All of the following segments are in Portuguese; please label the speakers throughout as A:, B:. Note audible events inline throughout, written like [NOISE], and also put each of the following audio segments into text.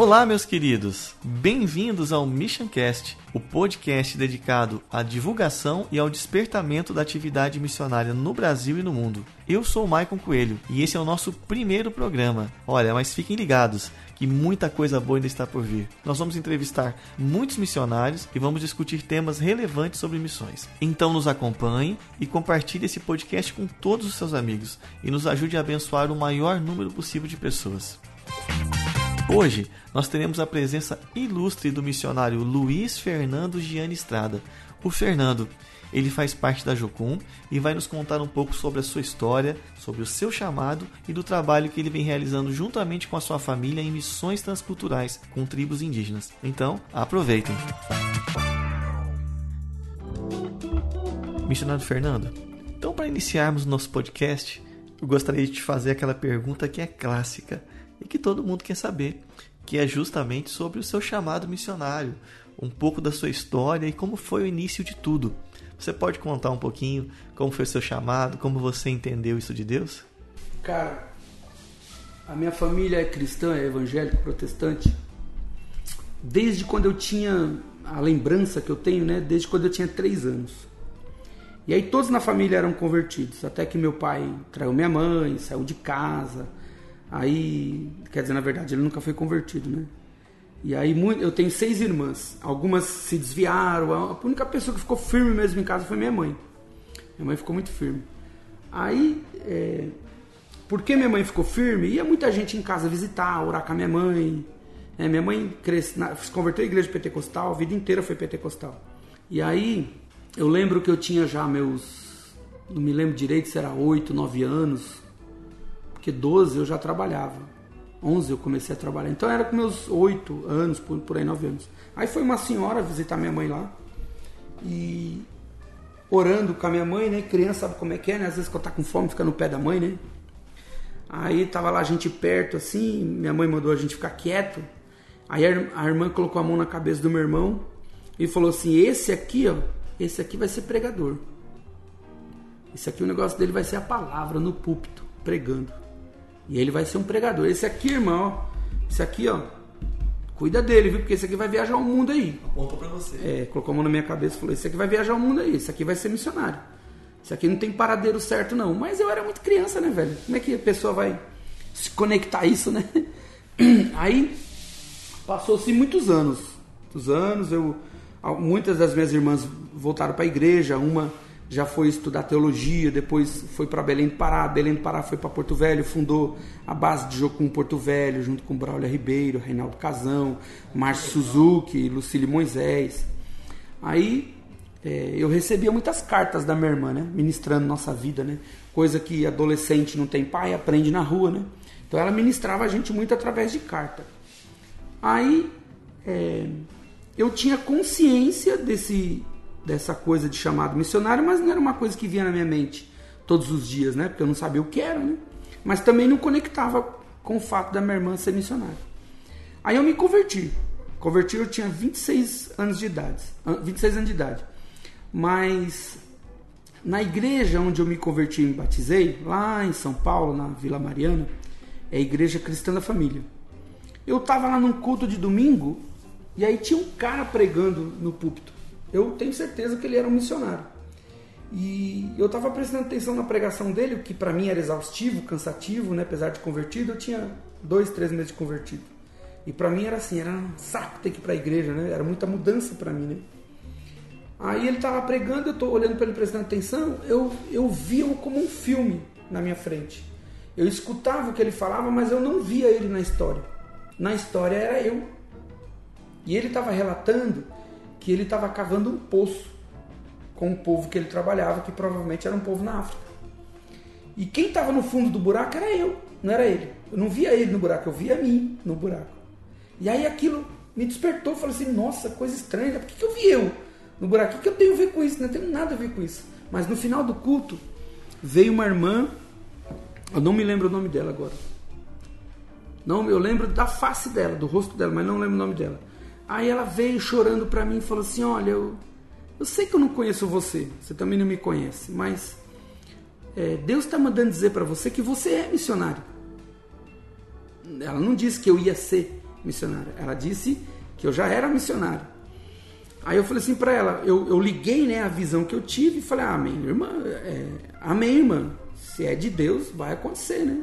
A: Olá, meus queridos! Bem-vindos ao Missioncast, o podcast dedicado à divulgação e ao despertamento da atividade missionária no Brasil e no mundo. Eu sou o Maicon Coelho e esse é o nosso primeiro programa. Olha, mas fiquem ligados que muita coisa boa ainda está por vir. Nós vamos entrevistar muitos missionários e vamos discutir temas relevantes sobre missões. Então nos acompanhe e compartilhe esse podcast com todos os seus amigos e nos ajude a abençoar o maior número possível de pessoas. Hoje nós teremos a presença ilustre do missionário Luiz Fernando Gianni Estrada. O Fernando, ele faz parte da Jocum e vai nos contar um pouco sobre a sua história, sobre o seu chamado e do trabalho que ele vem realizando juntamente com a sua família em missões transculturais com tribos indígenas. Então, aproveitem. Missionário Fernando, então para iniciarmos o nosso podcast, eu gostaria de te fazer aquela pergunta que é clássica e que todo mundo quer saber, que é justamente sobre o seu chamado missionário, um pouco da sua história e como foi o início de tudo. Você pode contar um pouquinho como foi o seu chamado, como você entendeu isso de Deus?
B: Cara, a minha família é cristã, é evangélica, protestante. Desde quando eu tinha a lembrança que eu tenho, né? Desde quando eu tinha três anos. E aí todos na família eram convertidos, até que meu pai traiu minha mãe, saiu de casa, Aí, quer dizer, na verdade, ele nunca foi convertido, né? E aí eu tenho seis irmãs. Algumas se desviaram. A única pessoa que ficou firme mesmo em casa foi minha mãe. Minha mãe ficou muito firme. Aí, é, porque minha mãe ficou firme, ia muita gente em casa visitar, orar com a minha mãe. É, minha mãe cresce, se converteu à igreja pentecostal, a vida inteira foi pentecostal. E aí, eu lembro que eu tinha já meus. Não me lembro direito se era oito, nove anos porque 12 eu já trabalhava. 11 eu comecei a trabalhar. Então era com meus 8 anos, por, por aí 9 anos. Aí foi uma senhora visitar minha mãe lá. E orando com a minha mãe, né? Criança sabe como é que é, né? Às vezes quando tá com fome fica no pé da mãe, né? Aí tava lá a gente perto assim, minha mãe mandou a gente ficar quieto. Aí a irmã colocou a mão na cabeça do meu irmão e falou assim: "Esse aqui, ó, esse aqui vai ser pregador. Esse aqui o negócio dele vai ser a palavra no púlpito, pregando. E ele vai ser um pregador. Esse aqui, irmão, esse aqui, ó, cuida dele, viu? Porque esse aqui vai viajar o mundo aí.
A: Aponta pra você.
B: É, colocou a mão na minha cabeça e falou: Esse aqui vai viajar o mundo aí, esse aqui vai ser missionário. Esse aqui não tem paradeiro certo, não. Mas eu era muito criança, né, velho? Como é que a pessoa vai se conectar a isso, né? [CLEARS THROAT] Aí passou-se muitos anos. Muitos anos, eu. Muitas das minhas irmãs voltaram para a igreja, uma já foi estudar teologia, depois foi para Belém do Pará, Belém do Pará foi para Porto Velho, fundou a base de Jocum Porto Velho, junto com Braulio Ribeiro, Reinaldo Casão, Márcio Suzuki, Lucílio Moisés. Aí é, eu recebia muitas cartas da minha irmã, né, ministrando nossa vida, né, coisa que adolescente não tem pai, aprende na rua, né. Então ela ministrava a gente muito através de carta. Aí é, eu tinha consciência desse dessa coisa de chamado missionário, mas não era uma coisa que vinha na minha mente todos os dias, né? Porque eu não sabia o que era, né? Mas também não conectava com o fato da minha irmã ser missionária. Aí eu me converti. Converti eu tinha 26 anos de idade, 26 anos de idade. Mas na igreja onde eu me converti e me batizei, lá em São Paulo, na Vila Mariana, é a Igreja Cristã da Família. Eu estava lá num culto de domingo e aí tinha um cara pregando no púlpito eu tenho certeza que ele era um missionário. E eu estava prestando atenção na pregação dele, que para mim era exaustivo, cansativo, né? apesar de convertido, eu tinha dois, três meses de convertido. E para mim era assim, era um saco ter que ir para a igreja, né? Era muita mudança para mim, né? Aí ele estava pregando, eu estou olhando para ele prestando atenção, eu, eu via-o como um filme na minha frente. Eu escutava o que ele falava, mas eu não via ele na história. Na história era eu. E ele estava relatando que ele estava cavando um poço com o povo que ele trabalhava, que provavelmente era um povo na África. E quem estava no fundo do buraco era eu, não era ele. Eu não via ele no buraco, eu via mim no buraco. E aí aquilo me despertou, falei assim, nossa, coisa estranha, por que, que eu vi eu no buraco? O que, que eu tenho a ver com isso? Não tenho nada a ver com isso. Mas no final do culto, veio uma irmã, eu não me lembro o nome dela agora. Não, eu lembro da face dela, do rosto dela, mas não lembro o nome dela. Aí ela veio chorando para mim e falou assim: Olha, eu, eu sei que eu não conheço você, você também não me conhece, mas é, Deus está mandando dizer para você que você é missionário. Ela não disse que eu ia ser missionária. Ela disse que eu já era missionário. Aí eu falei assim para ela, eu, eu, liguei né, a visão que eu tive e falei, ah, amém, irmã, é, amém, irmã. Se é de Deus, vai acontecer, né?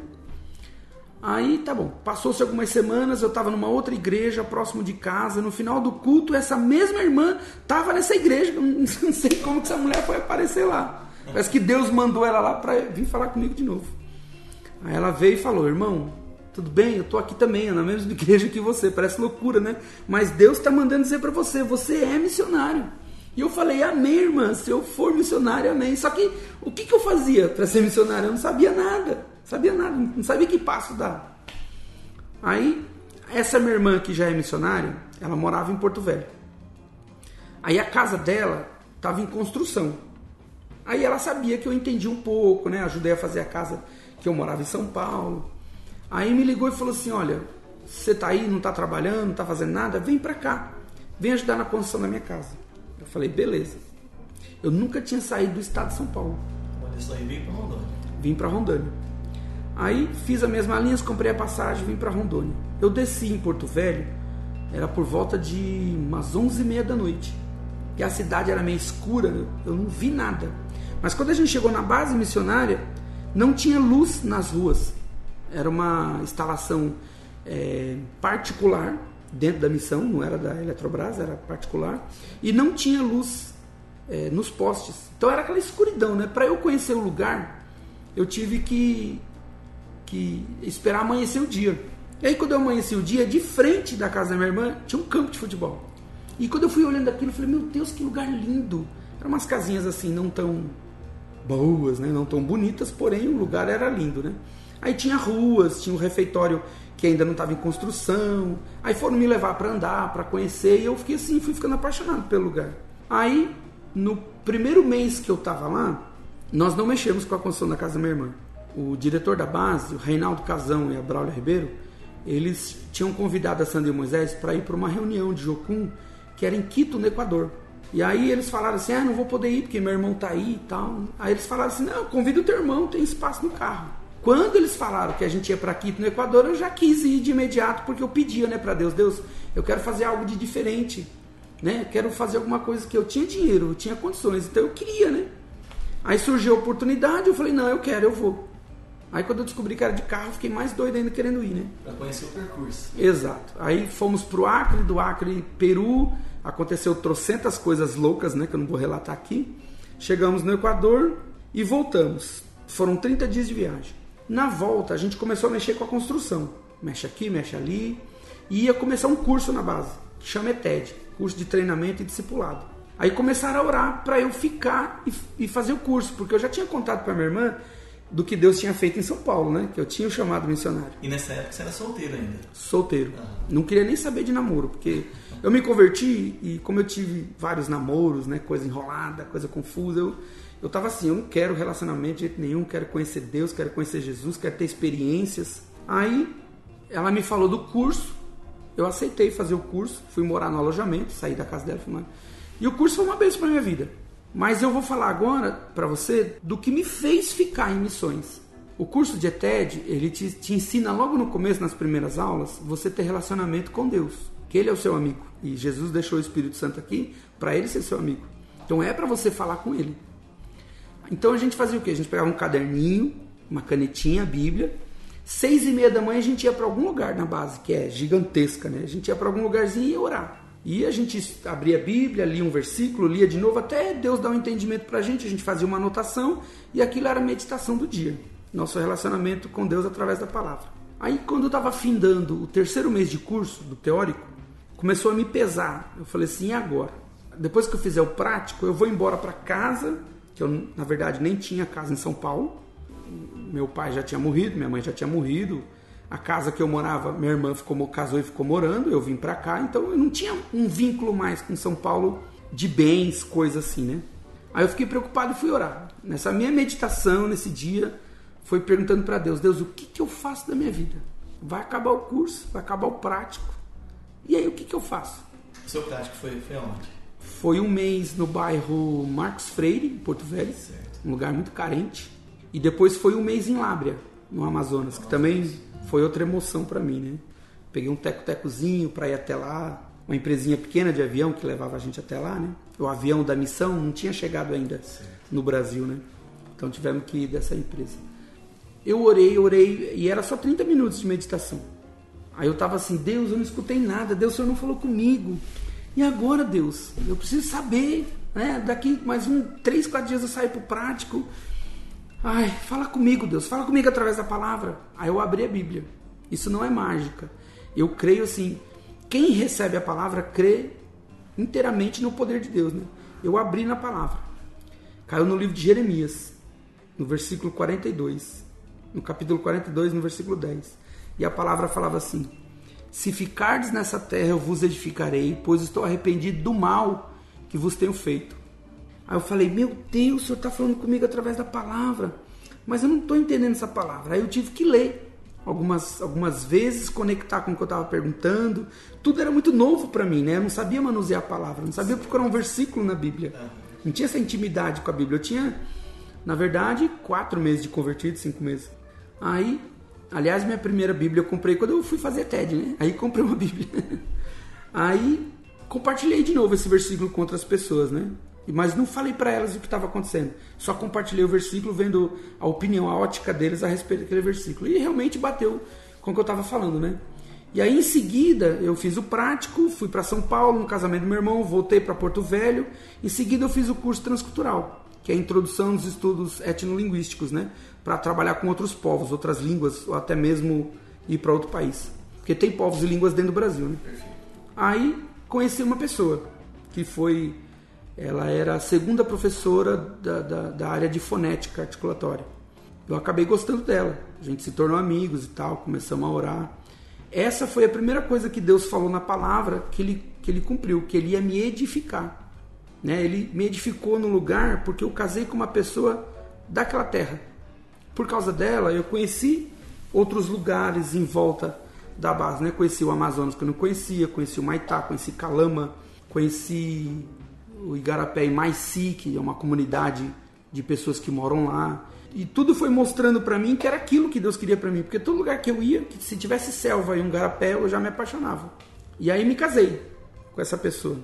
B: Aí tá bom, passou-se algumas semanas, eu estava numa outra igreja próximo de casa. No final do culto, essa mesma irmã estava nessa igreja. [LAUGHS] Não sei como que essa mulher foi aparecer lá. Parece que Deus mandou ela lá para vir falar comigo de novo. Aí ela veio e falou: Irmão, tudo bem, eu tô aqui também, na mesma igreja que você. Parece loucura, né? Mas Deus está mandando dizer para você: Você é missionário. E eu falei: Amém, irmã. Se eu for missionário, amém. Só que o que, que eu fazia para ser missionário? Eu não sabia nada. Sabia nada, não sabia que passo dar. Aí, essa minha irmã que já é missionária, ela morava em Porto Velho. Aí a casa dela estava em construção. Aí ela sabia que eu entendi um pouco, né? Ajudei a fazer a casa que eu morava em São Paulo. Aí me ligou e falou assim: Olha, você tá aí, não tá trabalhando, não tá fazendo nada? Vem pra cá, vem ajudar na construção da minha casa. Eu falei: Beleza. Eu nunca tinha saído do estado de São Paulo.
A: Olha só, e vim pra Rondônia.
B: Vim pra Rondônia. Aí fiz a mesma linha, comprei a passagem, vim para Rondônia. Eu desci em Porto Velho, era por volta de umas 11 e meia da noite. E a cidade era meio escura, eu não vi nada. Mas quando a gente chegou na base missionária, não tinha luz nas ruas. Era uma instalação é, particular dentro da missão, não era da Eletrobras, era particular. E não tinha luz é, nos postes. Então era aquela escuridão, né? Para eu conhecer o lugar, eu tive que que esperar amanhecer o dia. E aí quando eu amanheci o dia, de frente da casa da minha irmã, tinha um campo de futebol. E quando eu fui olhando aquilo, eu falei, meu Deus, que lugar lindo. Eram umas casinhas assim, não tão boas, né? não tão bonitas, porém o lugar era lindo, né? Aí tinha ruas, tinha um refeitório que ainda não estava em construção. Aí foram me levar para andar, para conhecer, e eu fiquei assim, fui ficando apaixonado pelo lugar. Aí, no primeiro mês que eu estava lá, nós não mexemos com a construção da casa da minha irmã o diretor da base, o Reinaldo Casão e a Braulio Ribeiro, eles tinham convidado a Sandra e Moisés para ir para uma reunião de Jocum que era em Quito, no Equador. E aí eles falaram assim: ah, não vou poder ir porque meu irmão tá aí e tal. Aí eles falaram assim: não, convida o teu irmão, tem espaço no carro. Quando eles falaram que a gente ia para Quito, no Equador, eu já quis ir de imediato porque eu pedia, né, para Deus: Deus, eu quero fazer algo de diferente, né? Quero fazer alguma coisa que eu tinha dinheiro, eu tinha condições, então eu queria, né? Aí surgiu a oportunidade, eu falei: não, eu quero, eu vou. Aí quando eu descobri que era de carro, fiquei mais doido ainda querendo ir, né?
A: Pra conhecer o percurso.
B: Exato. Aí fomos pro Acre, do Acre, Peru. Aconteceu trocentas coisas loucas, né? Que eu não vou relatar aqui. Chegamos no Equador e voltamos. Foram 30 dias de viagem. Na volta, a gente começou a mexer com a construção. Mexe aqui, mexe ali. E ia começar um curso na base, que chama ETED Curso de Treinamento e Discipulado. Aí começaram a orar para eu ficar e, e, fazer o curso, porque eu já tinha contado para minha irmã do que Deus tinha feito em São Paulo, né? Que eu tinha o chamado missionário.
A: E nessa época você era solteiro ainda?
B: Solteiro. Ah. Não queria nem saber de namoro, porque eu me converti e como eu tive vários namoros, né? Coisa enrolada, coisa confusa, eu, eu tava assim, eu não quero relacionamento de jeito nenhum, quero conhecer Deus, quero conhecer Jesus, quero ter experiências. Aí ela me falou do curso, eu aceitei fazer o curso, fui morar no alojamento, saí da casa dela, fui morar. E o curso foi uma bênção para minha vida. Mas eu vou falar agora para você do que me fez ficar em missões. O curso de ETED, ele te, te, ensina logo no começo, nas primeiras aulas, você ter relacionamento com Deus, que Ele é o seu amigo. E Jesus deixou o Espírito Santo aqui para Ele ser seu amigo. Então é para você falar com Ele. Então a gente fazia o quê? A gente pegava um caderninho, uma canetinha, a Bíblia. Seis e meia da manhã a gente ia para algum lugar na base, que é gigantesca, né? A gente ia para algum lugarzinho e ia orar. E a gente abria a Bíblia, lia um versículo, lia de novo, até Deus dar um entendimento para a gente. A gente fazia uma anotação e aquilo era a meditação do dia. Nosso relacionamento com Deus através da palavra. Aí, quando eu estava findando o terceiro mês de curso do teórico, começou a me pesar. Eu falei assim: e agora? Depois que eu fizer o prático, eu vou embora para casa, que eu, na verdade, nem tinha casa em São Paulo. Meu pai já tinha morrido, minha mãe já tinha morrido, a casa que eu morava, minha irmã ficou, casou e ficou morando, eu vim para cá, então eu não tinha um vínculo mais com São Paulo de bens, coisas assim, né? Aí eu fiquei preocupado e fui orar. Nessa minha meditação, nesse dia, foi perguntando para Deus: Deus, o que, que eu faço da minha vida? Vai acabar o curso, vai acabar o prático. E aí, o que, que eu faço?
A: O seu prático foi, foi onde?
B: Foi um mês no bairro Marcos Freire, em Porto Velho, certo. um lugar muito carente. E depois foi um mês em Lábrea, no Amazonas, que também foi outra emoção para mim, né? peguei um teco-tecozinho para ir até lá, uma empresinha pequena de avião que levava a gente até lá, né? O avião da missão não tinha chegado ainda no Brasil, né? Então tivemos que ir dessa empresa. Eu orei, orei, e era só 30 minutos de meditação. Aí eu tava assim, Deus, eu não escutei nada, Deus, o Senhor não falou comigo. E agora, Deus, eu preciso saber, né? Daqui mais um, três, quatro dias eu saio pro prático. Ai, fala comigo, Deus, fala comigo através da palavra. Aí eu abri a Bíblia. Isso não é mágica. Eu creio assim, quem recebe a palavra crê inteiramente no poder de Deus, né? Eu abri na palavra. Caiu no livro de Jeremias, no versículo 42. No capítulo 42, no versículo 10. E a palavra falava assim: Se ficardes nessa terra, eu vos edificarei, pois estou arrependido do mal que vos tenho feito. Aí eu falei: Meu Deus, o Senhor está falando comigo através da palavra, mas eu não estou entendendo essa palavra. Aí eu tive que ler algumas, algumas vezes, conectar com o que eu estava perguntando. Tudo era muito novo para mim, né? Eu não sabia manusear a palavra, não sabia procurar um versículo na Bíblia. Não tinha essa intimidade com a Bíblia. Eu tinha, na verdade, quatro meses de convertido, cinco meses. Aí, aliás, minha primeira Bíblia eu comprei quando eu fui fazer TED, né? Aí comprei uma Bíblia. [LAUGHS] Aí compartilhei de novo esse versículo com outras pessoas, né? Mas não falei para elas o que estava acontecendo. Só compartilhei o versículo, vendo a opinião, a ótica deles a respeito daquele versículo. E realmente bateu com o que eu estava falando, né? E aí em seguida eu fiz o prático, fui para São Paulo no casamento do meu irmão, voltei para Porto Velho. Em seguida eu fiz o curso transcultural, que é a introdução dos estudos etnolinguísticos, né? Para trabalhar com outros povos, outras línguas, ou até mesmo ir para outro país. Porque tem povos e línguas dentro do Brasil, né? Aí conheci uma pessoa que foi ela era a segunda professora da, da, da, área de fonética articulatória. Eu acabei gostando dela, a gente se tornou amigos e tal, começamos a orar. Essa foi a primeira coisa que Deus falou na palavra que ele, que ele cumpriu, que ele ia me edificar. Né? Ele me edificou no lugar porque eu casei com uma pessoa daquela terra. Por causa dela, eu conheci outros lugares em volta da base. Né? Conheci o Amazonas que eu não conhecia, conheci o Maitá, conheci Calama, conheci o Igarapé e Maici, que é uma comunidade de pessoas que moram lá. E tudo foi mostrando para mim que era aquilo que Deus queria para mim, porque todo lugar que eu ia, que se tivesse selva e um garapé, eu já me apaixonava. E aí me casei com essa pessoa.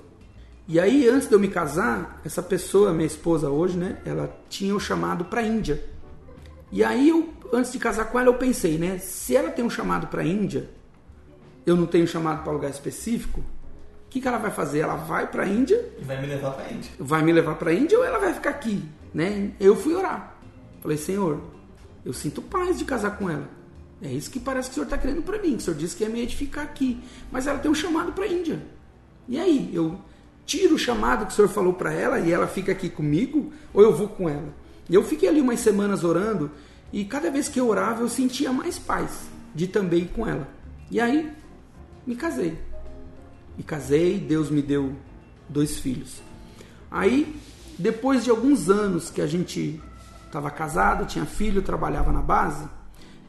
B: E aí antes de eu me casar, essa pessoa, minha esposa hoje, né, ela tinha o chamado para Índia. E aí eu antes de casar com ela eu pensei, né, se ela tem um chamado para Índia, eu não tenho chamado para lugar específico, que, que ela vai fazer? Ela vai para a Índia.
A: E vai me levar para a Índia.
B: Vai me levar para a Índia ou ela vai ficar aqui? Né? Eu fui orar. Falei, Senhor, eu sinto paz de casar com ela. É isso que parece que o Senhor está querendo para mim. O Senhor disse que ia me edificar aqui. Mas ela tem um chamado para a Índia. E aí? Eu tiro o chamado que o Senhor falou para ela e ela fica aqui comigo? Ou eu vou com ela? E eu fiquei ali umas semanas orando. E cada vez que eu orava, eu sentia mais paz de também ir com ela. E aí, me casei me casei, Deus me deu dois filhos. Aí, depois de alguns anos que a gente estava casado, tinha filho, trabalhava na base,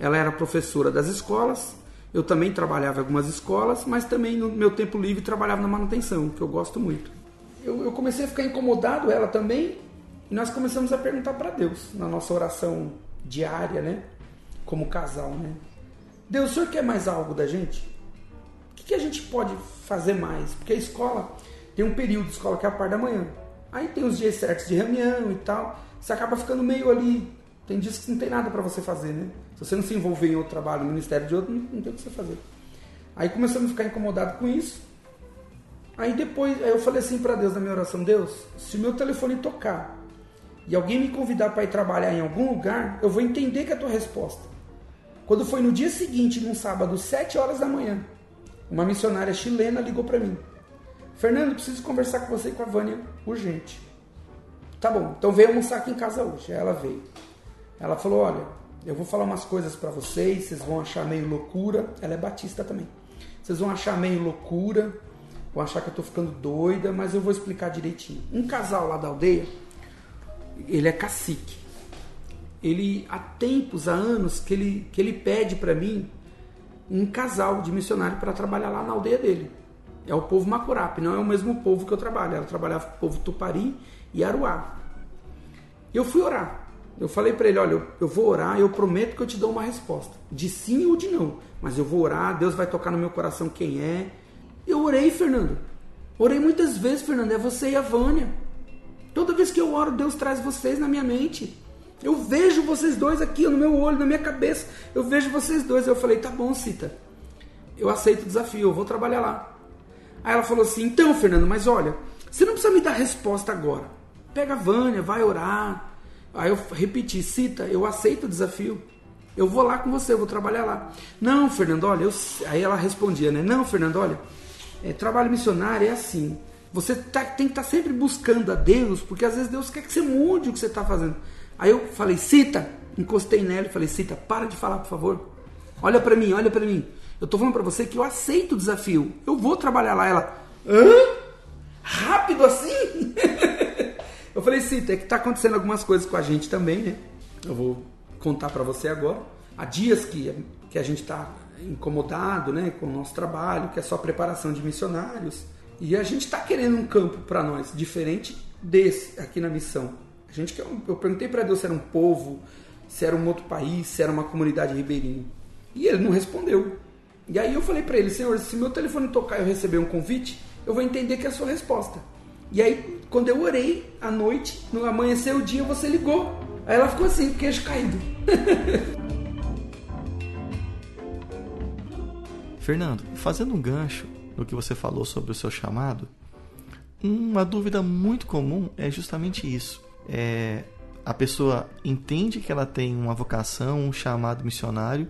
B: ela era professora das escolas, eu também trabalhava em algumas escolas, mas também no meu tempo livre trabalhava na manutenção, que eu gosto muito. Eu, eu comecei a ficar incomodado, ela também, e nós começamos a perguntar para Deus, na nossa oração diária, né? Como casal, né? Deus, o senhor quer mais algo da gente? O que, que a gente pode fazer mais? Porque a escola tem um período de escola que é a parte da manhã. Aí tem os dias certos de reunião e tal. Você acaba ficando meio ali. Tem dias que não tem nada para você fazer, né? Se você não se envolver em outro trabalho, no ministério de outro, não, tem o que você fazer. Aí começamos a ficar incomodado com isso. Aí depois, aí eu falei assim para Deus na minha oração: Deus, se o meu telefone tocar e alguém me convidar para ir trabalhar em algum lugar, eu vou entender que é a tua resposta. Quando foi no dia seguinte, num sábado, 7 horas da manhã, uma missionária chilena ligou para mim. Fernando, preciso conversar com você e com a Vânia urgente. Tá bom, então veio almoçar aqui em casa hoje. Aí ela veio. Ela falou: Olha, eu vou falar umas coisas para vocês, vocês vão achar meio loucura. Ela é batista também. Vocês vão achar meio loucura, vão achar que eu tô ficando doida, mas eu vou explicar direitinho. Um casal lá da aldeia, ele é cacique. Ele há tempos, há anos que ele que ele pede para mim um casal de missionário para trabalhar lá na aldeia dele. É o povo Macurape, não é o mesmo povo que eu trabalho. Ela trabalhava com o povo Tupari e Aruá. Eu fui orar. Eu falei para ele, olha, eu, eu vou orar, eu prometo que eu te dou uma resposta, de sim ou de não. Mas eu vou orar, Deus vai tocar no meu coração quem é. Eu orei, Fernando. Orei muitas vezes, Fernando, é você e a Vânia. Toda vez que eu oro, Deus traz vocês na minha mente. Eu vejo vocês dois aqui no meu olho, na minha cabeça. Eu vejo vocês dois. Eu falei, tá bom, Cita. Eu aceito o desafio, eu vou trabalhar lá. Aí ela falou assim: então, Fernando, mas olha, você não precisa me dar resposta agora. Pega a Vânia, vai orar. Aí eu repeti: Cita, eu aceito o desafio. Eu vou lá com você, eu vou trabalhar lá. Não, Fernando, olha, eu... aí ela respondia, né? Não, Fernando, olha, é, trabalho missionário é assim. Você tá, tem que estar tá sempre buscando a Deus, porque às vezes Deus quer que você mude o que você está fazendo. Aí eu falei, Cita, encostei nela e falei, Cita, para de falar, por favor. Olha para mim, olha para mim. Eu tô falando para você que eu aceito o desafio. Eu vou trabalhar lá. Ela, hã? Rápido assim? [LAUGHS] eu falei, Cita, é que tá acontecendo algumas coisas com a gente também, né? Eu vou contar para você agora. Há dias que, que a gente tá incomodado, né, com o nosso trabalho, que é só preparação de missionários. E a gente está querendo um campo para nós diferente desse aqui na missão. A gente quer, eu perguntei para Deus se era um povo, se era um outro país, se era uma comunidade ribeirinha. E ele não respondeu. E aí eu falei para ele, Senhor, se meu telefone tocar e eu receber um convite, eu vou entender que é a sua resposta. E aí, quando eu orei à noite, no amanhecer o dia, você ligou. Aí ela ficou assim, queijo caído. [LAUGHS]
A: Fernando, fazendo um gancho no que você falou sobre o seu chamado, uma dúvida muito comum é justamente isso. É, a pessoa entende que ela tem uma vocação, um chamado missionário,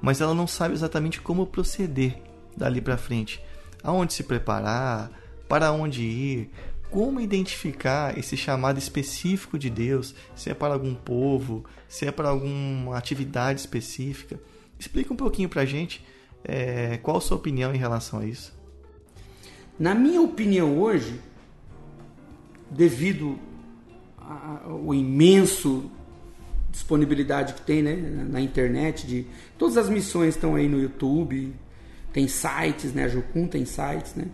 A: mas ela não sabe exatamente como proceder dali para frente. Aonde se preparar, para onde ir, como identificar esse chamado específico de Deus, se é para algum povo, se é para alguma atividade específica. Explica um pouquinho para a gente é, qual a sua opinião em relação a isso.
B: Na minha opinião hoje, devido ao imenso disponibilidade que tem né, na internet, de todas as missões estão aí no YouTube, tem sites, né? A Jucum tem sites, né?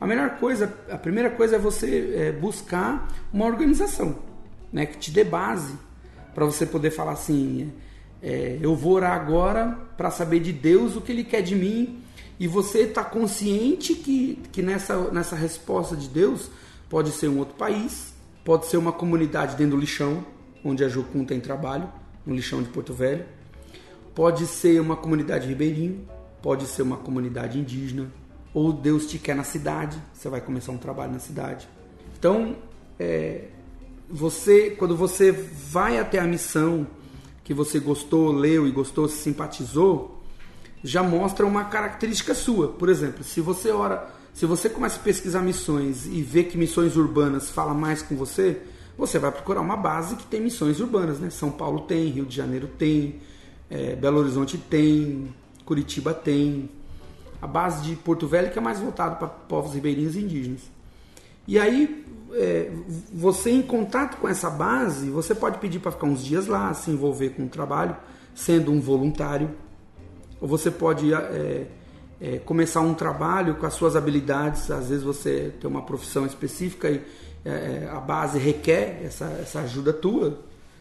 B: A melhor coisa, a primeira coisa é você é, buscar uma organização, né? Que te dê base para você poder falar assim, é, eu vou orar agora para saber de Deus o que Ele quer de mim e você está consciente que, que nessa, nessa resposta de Deus pode ser um outro país, pode ser uma comunidade dentro do lixão, onde a Jucum tem trabalho, no lixão de Porto Velho. Pode ser uma comunidade ribeirinho, pode ser uma comunidade indígena, ou Deus te quer na cidade, você vai começar um trabalho na cidade. Então, é, você, quando você vai até a missão que você gostou, leu e gostou, se simpatizou, já mostra uma característica sua. Por exemplo, se você ora, se você começa a pesquisar missões e vê que missões urbanas fala mais com você, você vai procurar uma base que tem missões urbanas, né? São Paulo tem, Rio de Janeiro tem, é, Belo Horizonte tem, Curitiba tem, a base de Porto Velho que é mais voltado para povos ribeirinhos e indígenas. E aí, é, você em contato com essa base, você pode pedir para ficar uns dias lá, se envolver com o trabalho, sendo um voluntário, ou você pode é, é, começar um trabalho com as suas habilidades. Às vezes você tem uma profissão específica e é, é, a base requer essa, essa ajuda tua,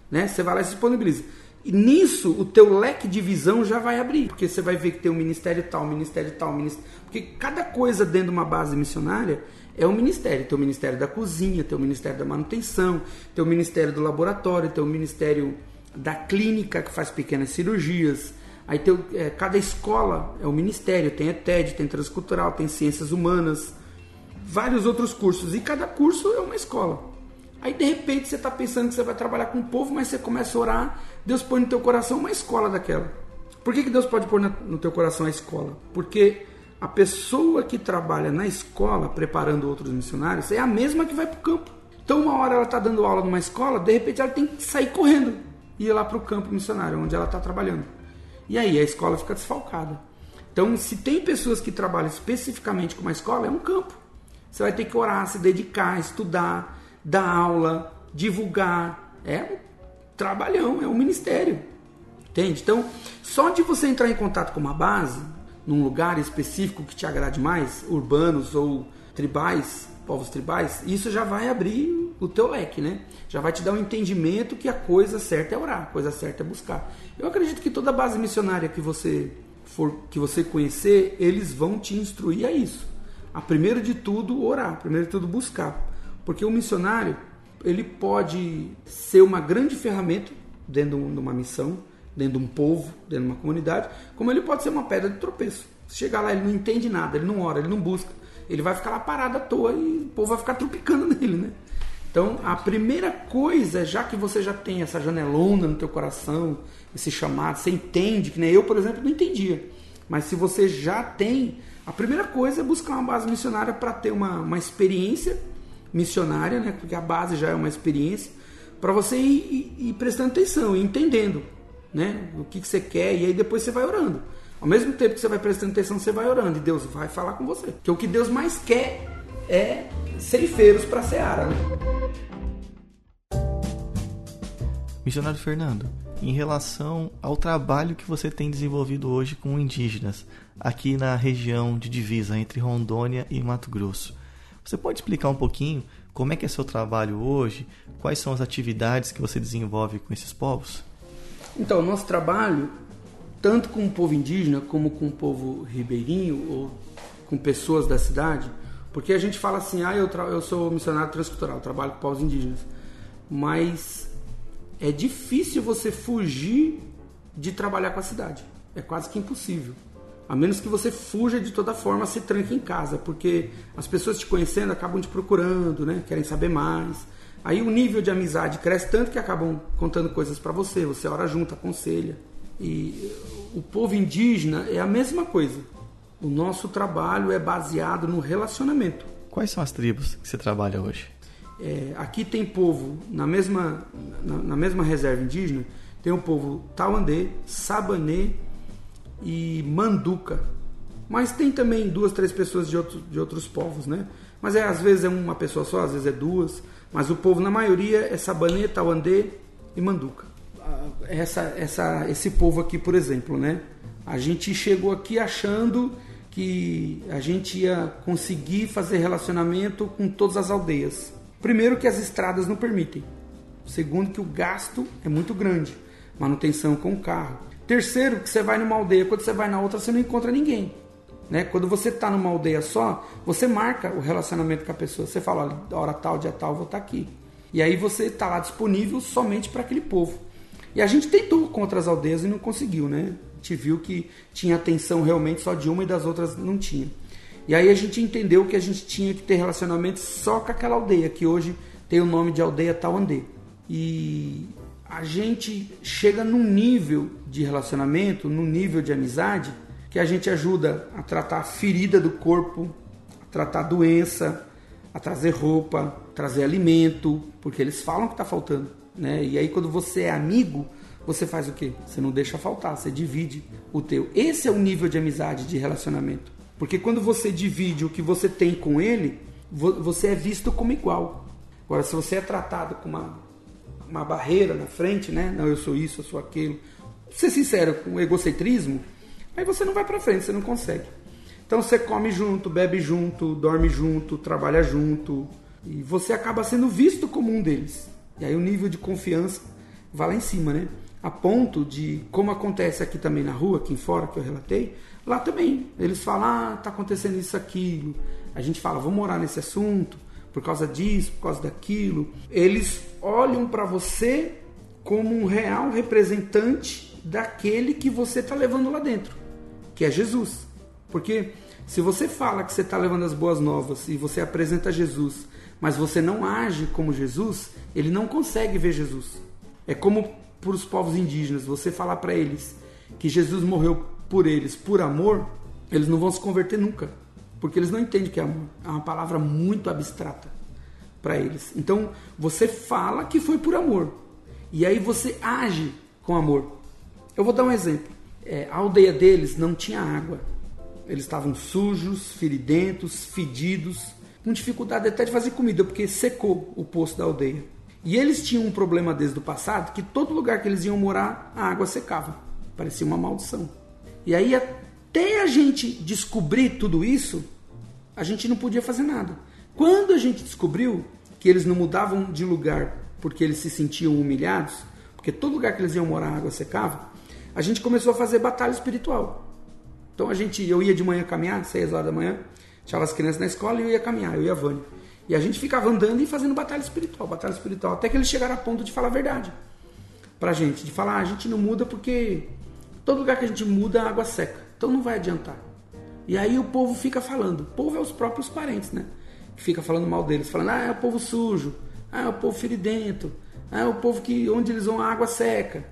B: né? Você vai lá e se disponibiliza. E nisso o teu leque de visão já vai abrir, porque você vai ver que tem um ministério tal, ministério tal, ministério... porque cada coisa dentro de uma base missionária é um ministério. Tem o ministério da cozinha, tem o ministério da manutenção, tem o ministério do laboratório, tem o ministério da clínica que faz pequenas cirurgias. Aí tem é, cada escola é um ministério, tem ETED, tem transcultural, tem ciências humanas, vários outros cursos. E cada curso é uma escola. Aí de repente você está pensando que você vai trabalhar com o povo, mas você começa a orar, Deus põe no teu coração uma escola daquela. Por que, que Deus pode pôr no teu coração a escola? Porque a pessoa que trabalha na escola preparando outros missionários é a mesma que vai para o campo. Então uma hora ela está dando aula numa escola, de repente ela tem que sair correndo e ir lá para o campo missionário, onde ela está trabalhando. E aí a escola fica desfalcada. Então, se tem pessoas que trabalham especificamente com uma escola, é um campo. Você vai ter que orar, se dedicar, estudar, dar aula, divulgar. É um trabalhão, é um ministério. Entende? Então, só de você entrar em contato com uma base, num lugar específico que te agrade mais, urbanos ou tribais, povos tribais, isso já vai abrir o teu leque, né? Já vai te dar um entendimento que a coisa certa é orar, a coisa certa é buscar. Eu acredito que toda base missionária que você for que você conhecer, eles vão te instruir a isso. A primeiro de tudo orar, primeiro de tudo buscar, porque o missionário ele pode ser uma grande ferramenta dentro de uma missão, dentro de um povo, dentro de uma comunidade, como ele pode ser uma pedra de tropeço. Se chegar lá, ele não entende nada, ele não ora, ele não busca, ele vai ficar lá parado à toa e o povo vai ficar [LAUGHS] tropicando nele, né? Então, a primeira coisa, já que você já tem essa janelona no teu coração, esse chamado, você entende, que nem eu, por exemplo, não entendia. Mas se você já tem, a primeira coisa é buscar uma base missionária para ter uma, uma experiência missionária, né? Porque a base já é uma experiência para você ir, ir, ir, prestando atenção, e entendendo, né? O que, que você quer e aí depois você vai orando. Ao mesmo tempo que você vai prestando atenção, você vai orando e Deus vai falar com você. Porque o que Deus mais quer é ceifeiros para a seara. Né?
A: Missionário Fernando, em relação ao trabalho que você tem desenvolvido hoje com indígenas, aqui na região de divisa entre Rondônia e Mato Grosso, você pode explicar um pouquinho como é que é seu trabalho hoje? Quais são as atividades que você desenvolve com esses povos?
B: Então, nosso trabalho tanto com o povo indígena como com o povo ribeirinho ou com pessoas da cidade, porque a gente fala assim, ah, eu, eu sou missionário transcultural, trabalho com povos indígenas, mas é difícil você fugir de trabalhar com a cidade, é quase que impossível. A menos que você fuja de toda forma, se tranque em casa, porque as pessoas te conhecendo acabam te procurando, né? Querem saber mais. Aí o nível de amizade cresce tanto que acabam contando coisas para você, você ora junto, aconselha. E o povo indígena é a mesma coisa. O nosso trabalho é baseado no relacionamento.
A: Quais são as tribos que você trabalha hoje?
B: É, aqui tem povo, na mesma, na, na, mesma reserva indígena, tem o povo Tauandê, Sabanê e Manduca. Mas tem também duas, três pessoas de, outro, de outros povos, né? Mas é, às vezes é uma pessoa só, às vezes é duas. Mas o povo, na maioria, é Sabanê, Tauandê e Manduca essa, essa, esse povo aqui, por exemplo, né? A gente chegou aqui achando que a gente ia conseguir fazer relacionamento com todas as aldeias. Primeiro que as estradas não permitem. Segundo que o gasto é muito grande, manutenção com o carro. Terceiro que você vai numa aldeia, quando você vai na outra você não encontra ninguém. Né? Quando você está numa aldeia só, você marca o relacionamento com a pessoa. Você fala, hora tal, dia tal, vou estar tá aqui. E aí você está lá disponível somente para aquele povo. E a gente tentou contra as aldeias e não conseguiu, né? A gente viu que tinha atenção realmente só de uma e das outras não tinha. E aí a gente entendeu que a gente tinha que ter relacionamento só com aquela aldeia, que hoje tem o nome de aldeia Tauandê. E a gente chega num nível de relacionamento, num nível de amizade, que a gente ajuda a tratar a ferida do corpo, a tratar a doença, a trazer roupa, trazer alimento, porque eles falam que está faltando. Né? E aí quando você é amigo, você faz o quê? Você não deixa faltar, você divide o teu. Esse é o nível de amizade, de relacionamento. Porque quando você divide o que você tem com ele, você é visto como igual. Agora, se você é tratado com uma, uma barreira na frente, né? Não, eu sou isso, eu sou aquilo. Ser sincero, com egocentrismo, aí você não vai para frente, você não consegue. Então você come junto, bebe junto, dorme junto, trabalha junto, e você acaba sendo visto como um deles. E aí o nível de confiança vai lá em cima, né? A ponto de, como acontece aqui também na rua, aqui fora, que eu relatei, lá também. Eles falam, ah, tá acontecendo isso, aquilo. A gente fala, vamos morar nesse assunto, por causa disso, por causa daquilo. Eles olham para você como um real representante daquele que você está levando lá dentro, que é Jesus. Porque se você fala que você está levando as boas novas e você apresenta Jesus, mas você não age como Jesus, ele não consegue ver Jesus. É como para os povos indígenas, você falar para eles que Jesus morreu por eles por amor, eles não vão se converter nunca, porque eles não entendem que é amor. É uma palavra muito abstrata para eles. Então, você fala que foi por amor, e aí você age com amor. Eu vou dar um exemplo. É, a aldeia deles não tinha água. Eles estavam sujos, feridentos, fedidos, com dificuldade até de fazer comida, porque secou o poço da aldeia. E eles tinham um problema desde o passado que todo lugar que eles iam morar, a água secava. Parecia uma maldição. E aí, até a gente descobrir tudo isso, a gente não podia fazer nada. Quando a gente descobriu que eles não mudavam de lugar porque eles se sentiam humilhados, porque todo lugar que eles iam morar a água secava, a gente começou a fazer batalha espiritual. Então a gente, eu ia de manhã caminhar, seis horas da manhã, deixava as crianças na escola e eu ia caminhar, eu ia Vânia. E a gente ficava andando e fazendo batalha espiritual, batalha espiritual, até que eles chegaram a ponto de falar a verdade pra gente, de falar, ah, a gente não muda porque todo lugar que a gente muda a água seca, então não vai adiantar. E aí o povo fica falando, o povo é os próprios parentes, né? Que fica falando mal deles, falando, ah, é o povo sujo, ah, é o povo feridento, ah, é o povo que onde eles vão a água seca.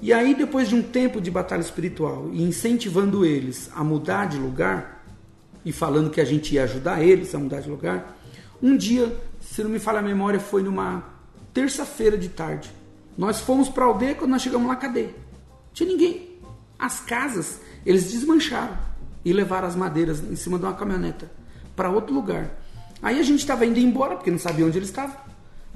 B: E aí depois de um tempo de batalha espiritual e incentivando eles a mudar de lugar e falando que a gente ia ajudar eles a mudar de lugar, um dia, se não me falha a memória, foi numa terça-feira de tarde. Nós fomos para a aldeia, quando nós chegamos lá, cadê? Tinha ninguém. As casas, eles desmancharam e levaram as madeiras em cima de uma caminhoneta para outro lugar. Aí a gente estava indo embora, porque não sabia onde eles estavam.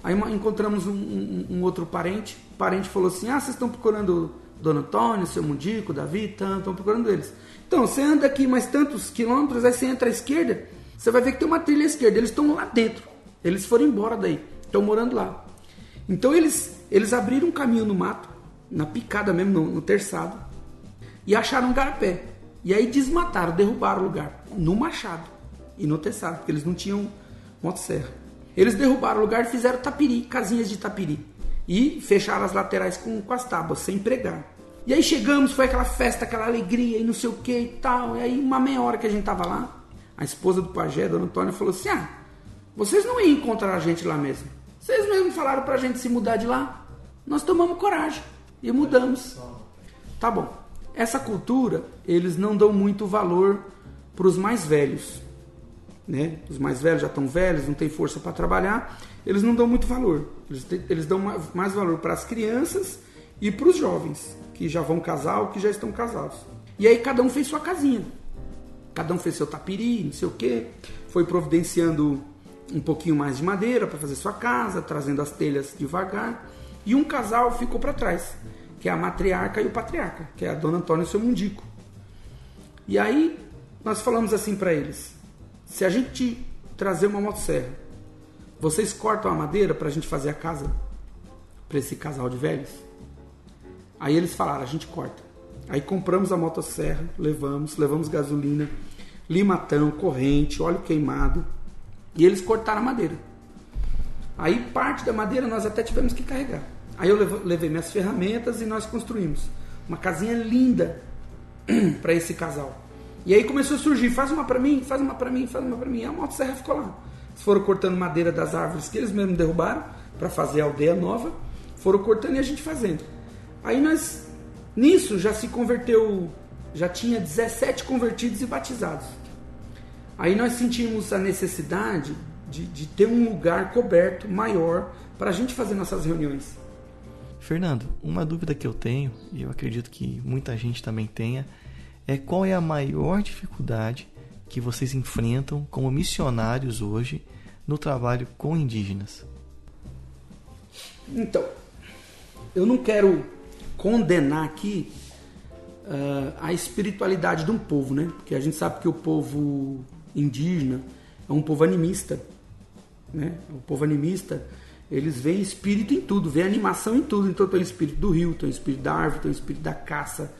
B: Aí encontramos um, um, um, outro parente. O parente falou assim: Ah, vocês estão procurando Dona Antônio, seu Mundico, Davi? Estão procurando eles. Então, você anda aqui mais tantos quilômetros, aí você entra à esquerda, você vai ver que tem uma trilha à esquerda. Eles estão lá dentro. Eles foram embora daí. Estão morando lá. Então eles, eles abriram um caminho no mato, na picada mesmo, no, no terçado, e acharam um garapé. E aí desmataram, derrubaram o lugar, no machado e no terçado, porque eles não tinham motosserra. Eles derrubaram o lugar e fizeram tapiri, casinhas de tapiri. E fecharam as laterais com, com as tábuas, sem pregar. E aí chegamos, foi aquela festa, aquela alegria e não sei o que e tal. E aí, uma meia hora que a gente tava lá, a esposa do pajé, Dona Antônia, falou assim: Ah, vocês não iam encontrar a gente lá mesmo. Vocês mesmos falaram pra gente se mudar de lá. Nós tomamos coragem e mudamos. Tá bom. Essa cultura, eles não dão muito valor para os mais velhos. Né? Os mais velhos já estão velhos, não têm força para trabalhar. Eles não dão muito valor. Eles, eles dão mais valor para as crianças e para os jovens, que já vão casar ou que já estão casados. E aí cada um fez sua casinha. Cada um fez seu tapiri, não sei o quê. Foi providenciando um pouquinho mais de madeira para fazer sua casa, trazendo as telhas devagar. E um casal ficou para trás, que é a matriarca e o patriarca, que é a dona Antônia e o seu mundico. E aí nós falamos assim para eles: se a gente trazer uma motosserra, vocês cortam a madeira para a gente fazer a casa para esse casal de velhos? Aí eles falaram: a gente corta. Aí compramos a motosserra, levamos, levamos gasolina, limatão, corrente, óleo queimado e eles cortaram a madeira. Aí parte da madeira nós até tivemos que carregar. Aí eu levei minhas ferramentas e nós construímos uma casinha linda [CLEARS THROAT] para esse casal. E aí começou a surgir, faz uma para mim, faz uma para mim, faz uma para mim. E a motosserra ficou lá. Eles foram cortando madeira das árvores que eles mesmos derrubaram para fazer a aldeia nova. Foram cortando e a gente fazendo. Aí nós, nisso, já se converteu, já tinha 17 convertidos e batizados. Aí nós sentimos a necessidade de, de ter um lugar coberto maior para a gente fazer nossas reuniões.
A: Fernando, uma dúvida que eu tenho, e eu acredito que muita gente também tenha, é qual é a maior dificuldade que vocês enfrentam como missionários hoje no trabalho com indígenas?
B: Então, eu não quero condenar aqui uh, a espiritualidade de um povo, né? Porque a gente sabe que o povo indígena, é um povo animista. Né? O povo animista, eles veem espírito em tudo, veem animação em tudo. Então tem o espírito do rio, tem o espírito da árvore, tem o espírito da caça.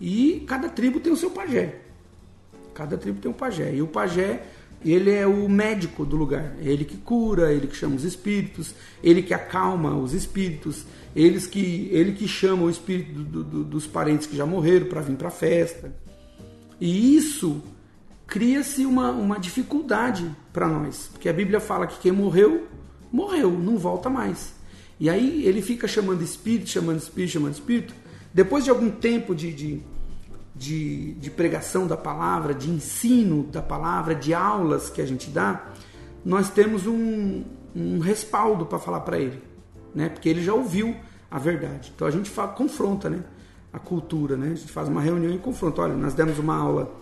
B: E cada tribo tem o seu pajé. Cada tribo tem um pajé. E o pajé, ele é o médico do lugar. É ele que cura, ele que chama os espíritos, ele que acalma os espíritos, eles que, ele que chama o espírito do, do, dos parentes que já morreram para vir para a festa. E isso cria-se uma, uma dificuldade para nós. Porque a Bíblia fala que quem morreu, morreu, não volta mais. E aí ele fica chamando espírito, chamando espírito, chamando espírito. Depois de algum tempo de, de, de, de pregação da palavra, de ensino da palavra, de aulas que a gente dá, nós temos um, um respaldo para falar para ele. Né? Porque ele já ouviu a verdade. Então a gente fala, confronta né? a cultura. Né? A gente faz uma reunião e confronta. Olha, nós demos uma aula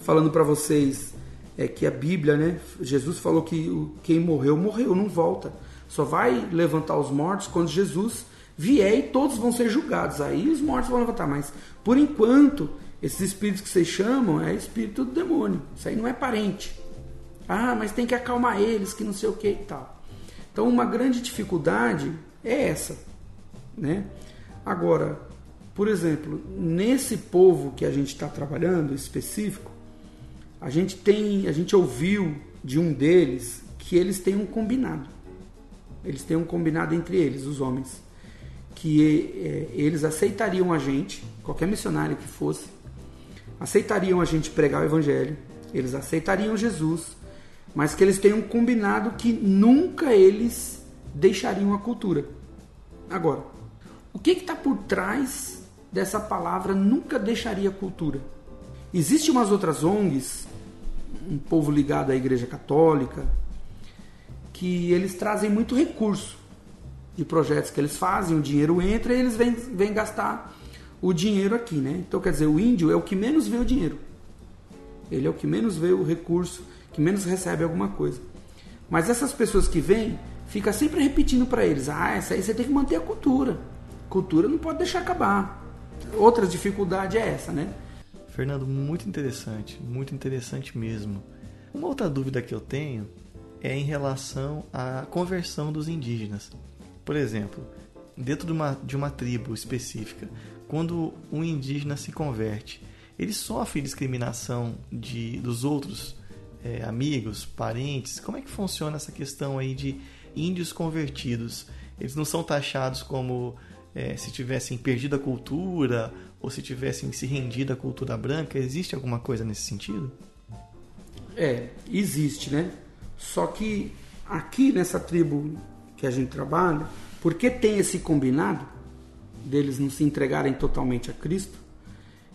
B: falando para vocês é que a Bíblia, né? Jesus falou que quem morreu, morreu, não volta. Só vai levantar os mortos quando Jesus vier e todos vão ser julgados. Aí os mortos vão levantar. Mas, por enquanto, esses espíritos que vocês chamam é espírito do demônio. Isso aí não é parente. Ah, mas tem que acalmar eles, que não sei o que e tal. Então, uma grande dificuldade é essa, né? Agora, por exemplo, nesse povo que a gente está trabalhando específico, a gente tem, a gente ouviu de um deles que eles têm um combinado. Eles têm um combinado entre eles, os homens, que é, eles aceitariam a gente, qualquer missionário que fosse, aceitariam a gente pregar o evangelho, eles aceitariam Jesus, mas que eles têm um combinado que nunca eles deixariam a cultura. Agora, o que está por trás dessa palavra nunca deixaria a cultura? Existem umas outras ONGs, um povo ligado à Igreja Católica, que eles trazem muito recurso de projetos que eles fazem, o dinheiro entra e eles vêm, vêm gastar o dinheiro aqui, né? Então, quer dizer, o índio é o que menos vê o dinheiro. Ele é o que menos vê o recurso, que menos recebe alguma coisa. Mas essas pessoas que vêm, fica sempre repetindo para eles: ah, essa aí você tem que manter a cultura. Cultura não pode deixar acabar. Outra dificuldade é essa, né?
A: Fernando, muito interessante, muito interessante mesmo. Uma outra dúvida que eu tenho é em relação à conversão dos indígenas. Por exemplo, dentro de uma, de uma tribo específica, quando um indígena se converte, ele sofre discriminação de, dos outros é, amigos, parentes? Como é que funciona essa questão aí de índios convertidos? Eles não são taxados como é, se tivessem perdido a cultura ou se tivessem se rendido à cultura branca? Existe alguma coisa nesse sentido?
B: É, existe, né? Só que aqui nessa tribo que a gente trabalha, porque tem esse combinado deles não se entregarem totalmente a Cristo,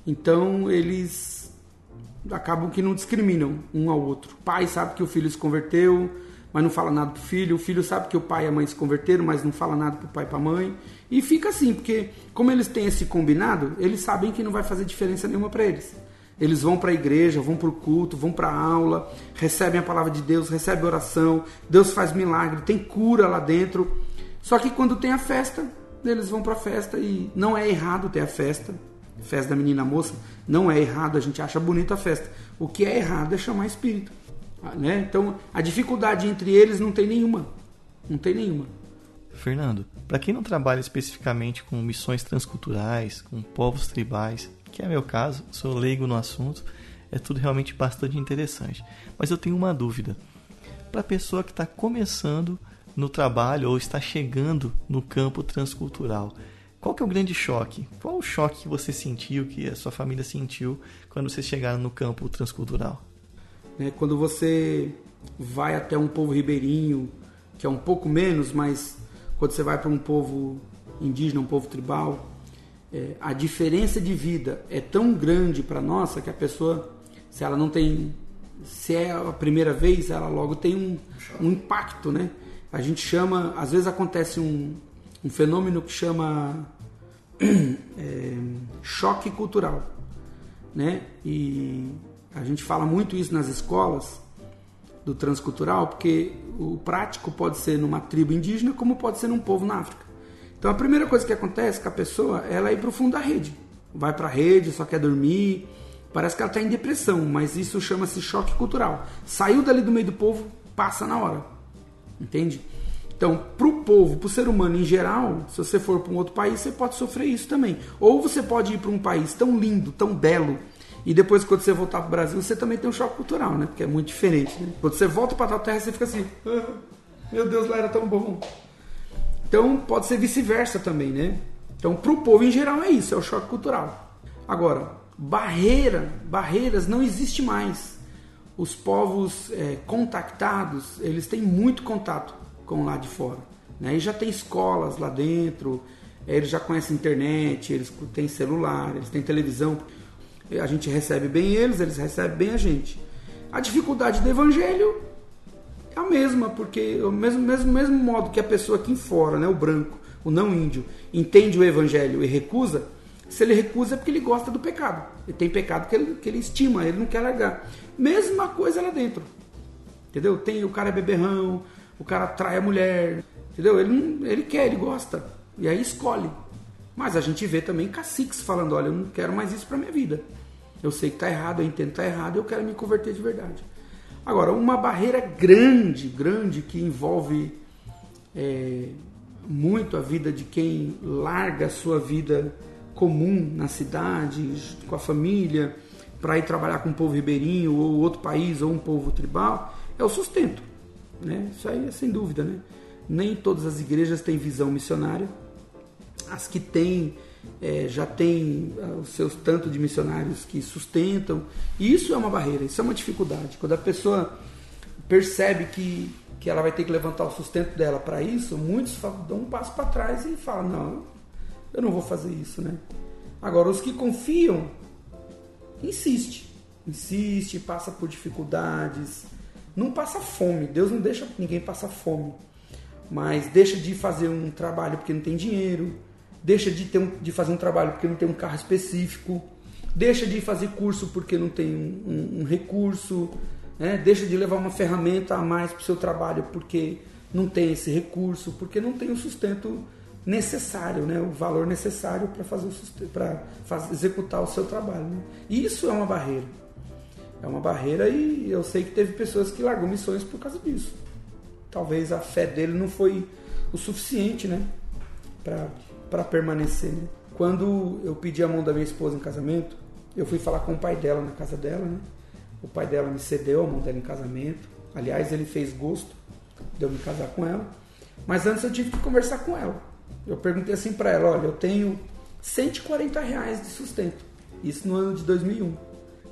B: então eles acabam que não discriminam um ao outro. O pai sabe que o filho se converteu, mas não fala nada pro filho. O filho sabe que o pai e a mãe se converteram, mas não fala nada pro pai e pra mãe. E fica assim, porque como eles têm esse combinado, eles sabem que não vai fazer diferença nenhuma para eles. Eles vão para a igreja, vão para o culto, vão para a aula, recebem a palavra de Deus, recebem oração, Deus faz milagre, tem cura lá dentro. Só que quando tem a festa, eles vão para a festa e não é errado ter a festa. Festa da menina moça, não é errado, a gente acha bonita a festa. O que é errado é chamar espírito. Né? Então a dificuldade entre eles não tem nenhuma. Não tem nenhuma.
A: Fernando, para quem não trabalha especificamente com missões transculturais, com povos tribais, que é meu caso, sou leigo no assunto, é tudo realmente bastante interessante. Mas eu tenho uma dúvida. Para a pessoa que está começando no trabalho ou está chegando no campo transcultural, qual que é o grande choque? Qual o choque que você sentiu, que a sua família sentiu quando vocês chegaram no campo transcultural?
B: É, quando você vai até um povo ribeirinho, que é um pouco menos, mas quando você vai para um povo indígena, um povo tribal, é, a diferença de vida é tão grande para nossa que a pessoa, se ela não tem, se é a primeira vez, ela logo tem um, um impacto, né? A gente chama, às vezes acontece um, um fenômeno que chama [CLEARS THROAT] é, choque cultural, né? E a gente fala muito isso nas escolas do transcultural, porque o prático pode ser numa tribo indígena, como pode ser num povo na África. Então a primeira coisa que acontece com a pessoa ela é ir para o fundo da rede. Vai para a rede, só quer dormir. Parece que ela está em depressão, mas isso chama-se choque cultural. Saiu dali do meio do povo, passa na hora. Entende? Então, para o povo, para o ser humano em geral, se você for para um outro país, você pode sofrer isso também. Ou você pode ir para um país tão lindo, tão belo, e depois, quando você voltar para o Brasil, você também tem um choque cultural, né? Porque é muito diferente. Né? Quando você volta para a terra, você fica assim: ah, meu Deus, lá era tão bom. Então pode ser vice-versa também, né? Então para o povo em geral é isso, é o choque cultural. Agora, barreira, barreiras não existe mais. Os povos é, contactados, eles têm muito contato com lá de fora. Né? E já tem escolas lá dentro, eles já conhecem internet, eles têm celular, eles têm televisão. A gente recebe bem eles, eles recebem bem a gente. A dificuldade do evangelho é a mesma, porque o mesmo, mesmo, mesmo modo que a pessoa aqui fora, né, o branco, o não índio, entende o evangelho e recusa, se ele recusa é porque ele gosta do pecado. Ele tem pecado que ele, que ele estima, ele não quer largar. Mesma coisa lá dentro. Entendeu? Tem o cara é beberrão, o cara trai a mulher, entendeu? Ele, ele quer, ele gosta. E aí escolhe. Mas a gente vê também caciques falando, olha, eu não quero mais isso para minha vida. Eu sei que está errado, eu entendo que está errado, eu quero me converter de verdade. Agora, uma barreira grande, grande que envolve é, muito a vida de quem larga a sua vida comum na cidade, com a família, para ir trabalhar com um povo ribeirinho ou outro país ou um povo tribal, é o sustento. Né? Isso aí é sem dúvida. Né? Nem todas as igrejas têm visão missionária. As que têm é, já têm ah, os seus tanto de missionários que sustentam. E isso é uma barreira, isso é uma dificuldade. Quando a pessoa percebe que, que ela vai ter que levantar o sustento dela para isso, muitos dão um passo para trás e falam: não, eu não vou fazer isso. Né? Agora, os que confiam, insiste, insiste, passa por dificuldades, não passa fome. Deus não deixa ninguém passar fome, mas deixa de fazer um trabalho porque não tem dinheiro, deixa de, ter um, de fazer um trabalho porque não tem um carro específico, deixa de fazer curso porque não tem um, um, um recurso, né? deixa de levar uma ferramenta a mais para o seu trabalho porque não tem esse recurso, porque não tem o sustento necessário, né? o valor necessário para fazer para executar o seu trabalho. Né? Isso é uma barreira. É uma barreira e eu sei que teve pessoas que largou missões por causa disso. Talvez a fé dele não foi o suficiente, né, para permanecer. Né? Quando eu pedi a mão da minha esposa em casamento, eu fui falar com o pai dela na casa dela, né? O pai dela me cedeu a mão dela em casamento. Aliás, ele fez gosto de eu me casar com ela. Mas antes eu tive que conversar com ela. Eu perguntei assim para ela: olha, eu tenho 140 reais de sustento. Isso no ano de 2001.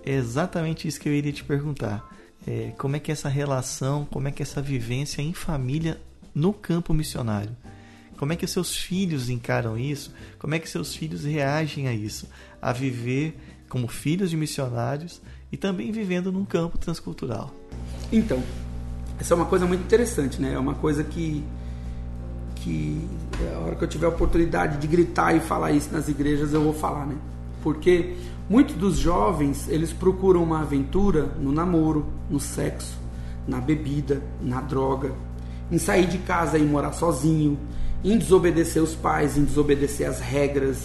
A: É exatamente isso que eu iria te perguntar. É, como é que é essa relação, como é que é essa vivência em família no campo missionário? Como é que seus filhos encaram isso? Como é que seus filhos reagem a isso? A viver como filhos de missionários e também vivendo num campo transcultural.
B: Então, essa é uma coisa muito interessante, né? É uma coisa que que a hora que eu tiver a oportunidade de gritar e falar isso nas igrejas, eu vou falar, né? Porque muitos dos jovens, eles procuram uma aventura no namoro, no sexo, na bebida, na droga, em sair de casa e morar sozinho, em desobedecer os pais, em desobedecer as regras.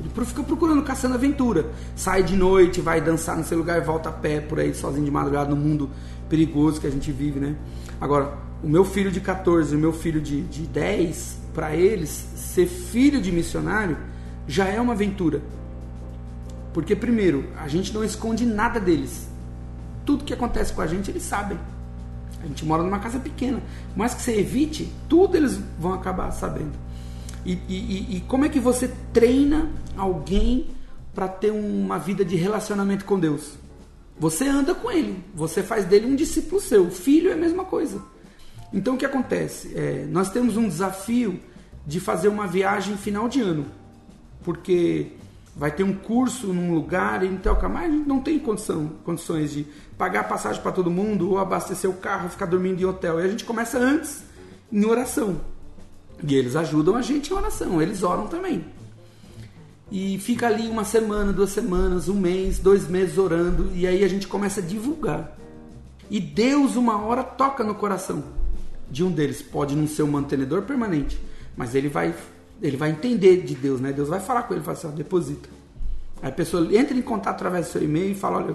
B: Ele fica procurando, caçando aventura. Sai de noite, vai dançar no seu lugar e volta a pé por aí sozinho de madrugada no mundo perigoso que a gente vive, né? Agora, o meu filho de 14 e o meu filho de, de 10, para eles, ser filho de missionário já é uma aventura. Porque, primeiro, a gente não esconde nada deles. Tudo que acontece com a gente, eles sabem. A gente mora numa casa pequena. Mas que você evite, tudo eles vão acabar sabendo. E, e, e como é que você treina alguém para ter uma vida de relacionamento com Deus? Você anda com ele, você faz dele um discípulo seu. Filho é a mesma coisa. Então o que acontece? É, nós temos um desafio de fazer uma viagem final de ano, porque vai ter um curso num lugar e então mas não tem condição, condições de pagar passagem para todo mundo ou abastecer o carro, ficar dormindo em hotel. E a gente começa antes em oração. E eles ajudam a gente em oração, eles oram também. E fica ali uma semana, duas semanas, um mês, dois meses orando, e aí a gente começa a divulgar. E Deus, uma hora, toca no coração de um deles. Pode não ser um mantenedor permanente, mas ele vai, ele vai entender de Deus, né? Deus vai falar com ele, fala assim, ó, deposita. Aí a pessoa entra em contato através do seu e-mail e fala, olha,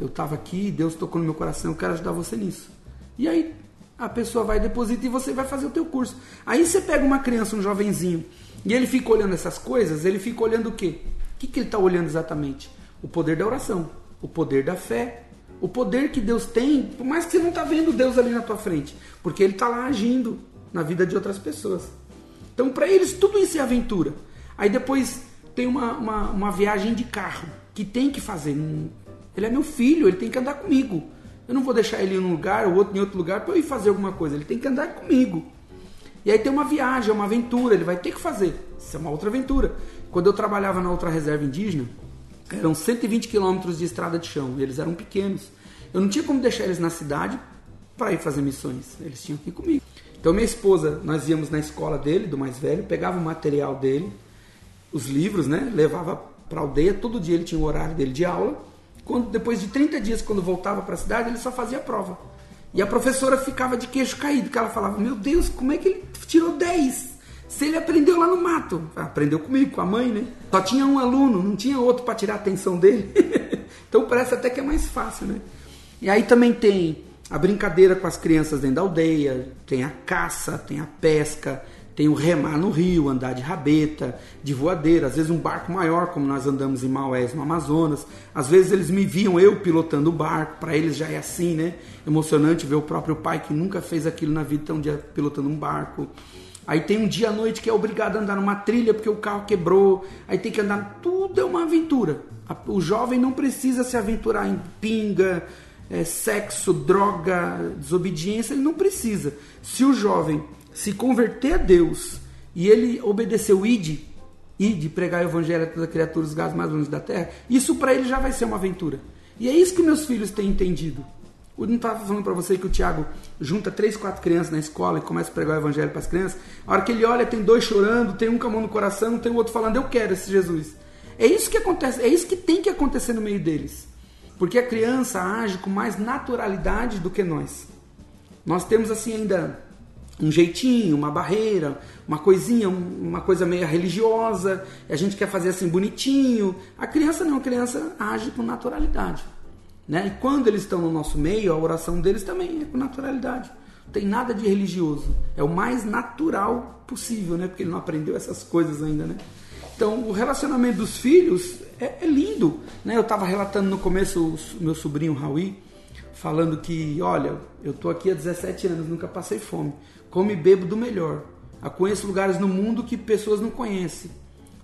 B: eu estava aqui, Deus tocou no meu coração, eu quero ajudar você nisso. E aí a pessoa vai depositar e você vai fazer o teu curso. Aí você pega uma criança, um jovenzinho, e ele fica olhando essas coisas, ele fica olhando o quê? O que, que ele está olhando exatamente? O poder da oração, o poder da fé, o poder que Deus tem, por mais que você não está vendo Deus ali na tua frente, porque Ele está lá agindo na vida de outras pessoas. Então, para eles, tudo isso é aventura. Aí depois tem uma, uma, uma, viagem de carro que tem que fazer. Ele é meu filho, ele tem que andar comigo. Eu não vou deixar ele em um lugar ou outro em outro lugar para eu ir fazer alguma coisa. Ele tem que andar comigo. E aí tem uma viagem, uma aventura, ele vai ter que fazer. Isso é uma outra aventura. Quando eu trabalhava na outra reserva indígena, eram 120 quilômetros de estrada de chão. Eles eram pequenos. Eu não tinha como deixar eles na cidade para ir fazer missões. Eles tinham que ir comigo. Então minha esposa, nós íamos na escola dele, do mais velho, pegava o material dele, os livros, né? Levava para aldeia, todo dia ele tinha o horário dele de aula. Quando, depois de 30 dias, quando voltava para a cidade, ele só fazia prova. E a professora ficava de queixo caído, porque ela falava: Meu Deus, como é que ele tirou 10? Se ele aprendeu lá no mato, aprendeu comigo, com a mãe, né? Só tinha um aluno, não tinha outro para tirar a atenção dele. [LAUGHS] então parece até que é mais fácil, né? E aí também tem a brincadeira com as crianças dentro da aldeia, tem a caça, tem a pesca, tem o remar no rio, andar de rabeta, de voadeira, às vezes um barco maior, como nós andamos em Maués, no Amazonas. Às vezes eles me viam eu pilotando o barco, para eles já é assim, né? Emocionante ver o próprio pai que nunca fez aquilo na vida, então um dia pilotando um barco. Aí tem um dia à noite que é obrigado a andar numa trilha porque o carro quebrou. Aí tem que andar. Tudo é uma aventura. O jovem não precisa se aventurar em pinga, é, sexo, droga, desobediência. Ele não precisa. Se o jovem se converter a Deus e ele obedecer o ID, ID, pregar o evangelho a toda criatura, os gados mais longe da terra, isso para ele já vai ser uma aventura. E é isso que meus filhos têm entendido. Eu não estava falando para você que o Tiago junta três, quatro crianças na escola e começa a pregar o evangelho para as crianças. A hora que ele olha, tem dois chorando, tem um com a mão no coração, tem o outro falando, eu quero esse Jesus. É isso que acontece, é isso que tem que acontecer no meio deles. Porque a criança age com mais naturalidade do que nós. Nós temos assim ainda um jeitinho, uma barreira, uma coisinha, uma coisa meio religiosa, a gente quer fazer assim bonitinho. A criança não, a criança age com naturalidade. Né? E quando eles estão no nosso meio, a oração deles também é com naturalidade. Não tem nada de religioso. É o mais natural possível, né? Porque ele não aprendeu essas coisas ainda, né? Então, o relacionamento dos filhos é, é lindo. Né? Eu estava relatando no começo o meu sobrinho Raui, falando que, olha, eu estou aqui há 17 anos, nunca passei fome. Como e bebo do melhor. Eu conheço lugares no mundo que pessoas não conhecem.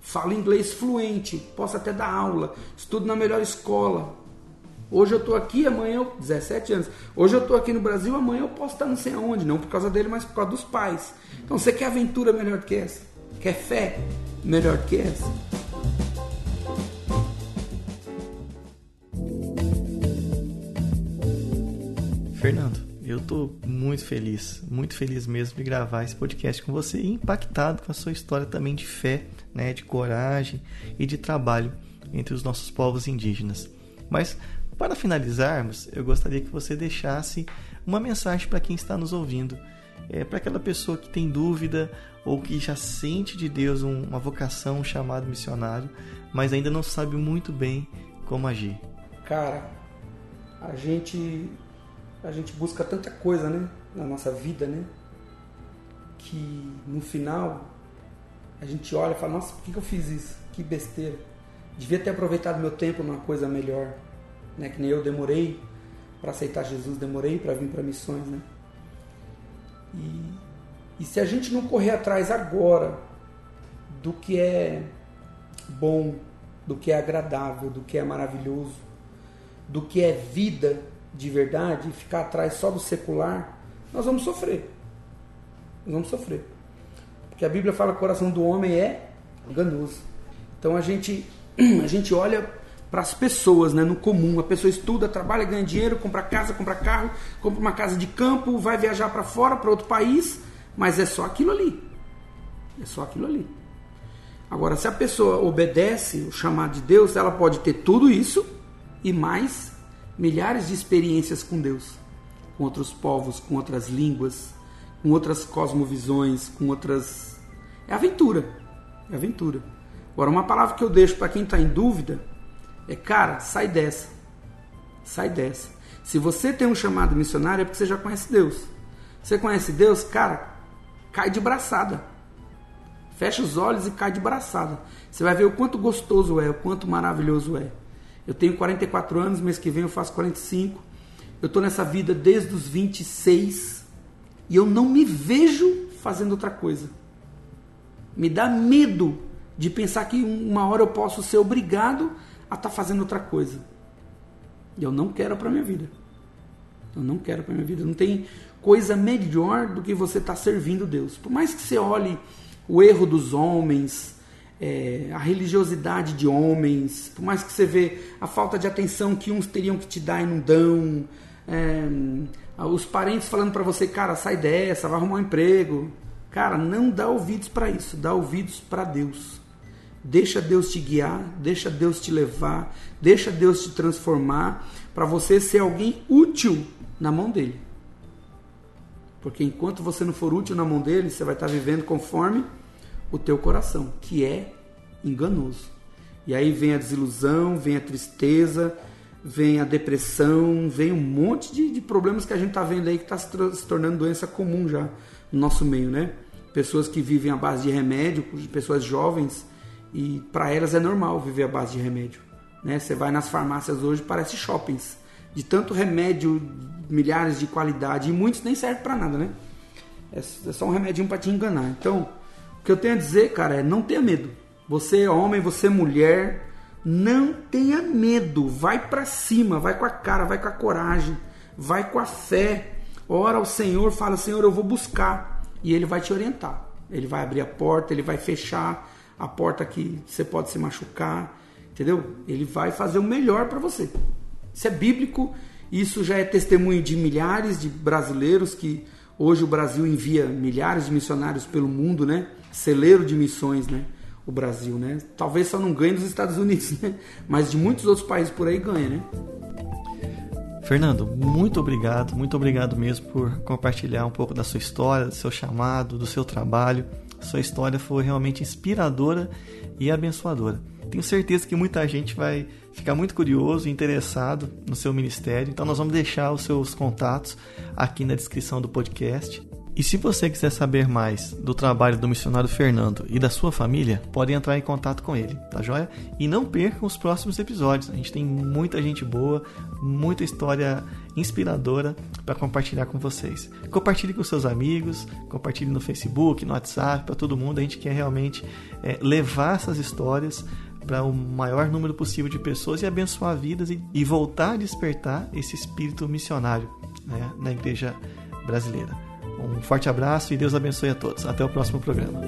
B: Falo inglês fluente, posso até dar aula, estudo na melhor escola. Hoje eu estou aqui, amanhã eu. 17 anos. Hoje eu estou aqui no Brasil, amanhã eu posso estar não sei aonde. Não por causa dele, mas por causa dos pais. Então você quer aventura melhor que essa? Quer fé melhor que essa?
A: Fernando, eu estou muito feliz, muito feliz mesmo de gravar esse podcast com você e impactado com a sua história também de fé, né, de coragem e de trabalho entre os nossos povos indígenas. Mas para finalizarmos, eu gostaria que você deixasse uma mensagem para quem está nos ouvindo, é, para aquela pessoa que tem dúvida ou que já sente de Deus uma vocação, um chamado missionário, mas ainda não sabe muito bem como agir.
B: Cara, a gente a gente busca tanta coisa, né, na nossa vida, né, que no final a gente olha e fala, nossa, por que eu fiz isso? Que besteira. Devia ter aproveitado meu tempo numa coisa melhor, né, que nem eu demorei para aceitar Jesus, demorei para vir para missões, né. E, e se a gente não correr atrás agora do que é bom, do que é agradável, do que é maravilhoso, do que é vida, de verdade e ficar atrás só do secular, nós vamos sofrer. Nós vamos sofrer. Porque a Bíblia fala que o coração do homem é enganoso. Então a gente, [CLEARS THROAT] a gente olha para as pessoas, né, no comum. A pessoa estuda, trabalha, ganha dinheiro, compra casa, compra carro, compra uma casa de campo, vai viajar para fora, para outro país, mas é só aquilo ali. É só aquilo ali. Agora, se a pessoa obedece o chamado de Deus, ela pode ter tudo isso e mais milhares de experiências com Deus, com outros povos, com outras línguas, com outras cosmovisões, com outras. É aventura. É aventura. Agora, uma palavra que eu deixo para quem está em dúvida é: cara, sai dessa. Sai dessa. Se você tem um chamado missionário, é porque você já conhece Deus. Você conhece Deus, cara, cai de braçada. Fecha os olhos e cai de braçada. Você vai ver o quanto gostoso é, o quanto maravilhoso é. Eu tenho 44 anos, mês que vem eu faço 45. Eu estou nessa vida desde os 26 e eu não me vejo fazendo outra coisa. Me dá medo de pensar que uma hora eu posso ser obrigado a estar tá fazendo outra coisa. E eu não quero para minha vida. Eu não quero para minha vida. Não tem coisa melhor do que você estar tá servindo Deus. Por mais que você olhe o erro dos homens, é, a religiosidade de homens, por mais que você vê a falta de atenção que uns teriam que te dar e não dão, é, os parentes falando para você, cara, sai dessa, vai arrumar um emprego. Cara, não dá ouvidos para isso, dá ouvidos para Deus. Deixa Deus te guiar, deixa Deus te levar, deixa Deus te transformar para você ser alguém útil na mão dele. Porque enquanto você não for útil na mão dele, você vai estar vivendo conforme o teu coração, que é enganoso. E aí vem a desilusão, vem a tristeza, vem a depressão, vem um monte de, de problemas que a gente está vendo aí que está se, se, tornando doença comum já no nosso meio, né? Pessoas que vivem à base de remédio, pessoas jovens, e para elas é normal viver à base de remédio. Né? Você vai nas farmácias hoje, parece shoppings, de tanto remédio, milhares de qualidade, e muitos nem servem para nada, né? É, é só um remedinho para te enganar. Então, o que eu tenho a dizer, cara, é não tenha medo. Você é homem, você é mulher, não tenha medo, vai para cima, vai com a cara, vai com a coragem, vai com a fé. Ora ao Senhor, fala: Senhor, eu vou buscar, e Ele vai te orientar. Ele vai abrir a porta, ele vai fechar a porta que você pode se machucar, entendeu? Ele vai fazer o melhor para você. Isso é bíblico, isso já é testemunho de milhares de brasileiros que hoje o Brasil envia milhares de missionários pelo mundo, né? Celeiro de missões, né? o Brasil, né? Talvez só não ganhe nos Estados Unidos, [LAUGHS] né? Mas de muitos outros países por aí ganha, né?
A: Fernando, muito obrigado, muito obrigado mesmo por compartilhar um pouco da sua história, do seu chamado, do seu trabalho. Sua história foi realmente inspiradora e abençoadora. Tenho certeza que muita gente vai ficar muito curioso e interessado no seu ministério, então nós vamos deixar os seus contatos aqui na descrição do podcast. E se você quiser saber mais do trabalho do missionário Fernando e da sua família, pode entrar em contato com ele, tá joia? E não percam os próximos episódios. A gente tem muita gente boa, muita história inspiradora para compartilhar com vocês. Compartilhe com seus amigos, compartilhe no Facebook, no WhatsApp, para todo mundo. A gente quer realmente é, levar essas histórias para o maior número possível de pessoas e abençoar vidas e, e voltar a despertar esse espírito missionário né, na igreja brasileira. Um forte abraço e Deus abençoe a todos. Até o próximo programa.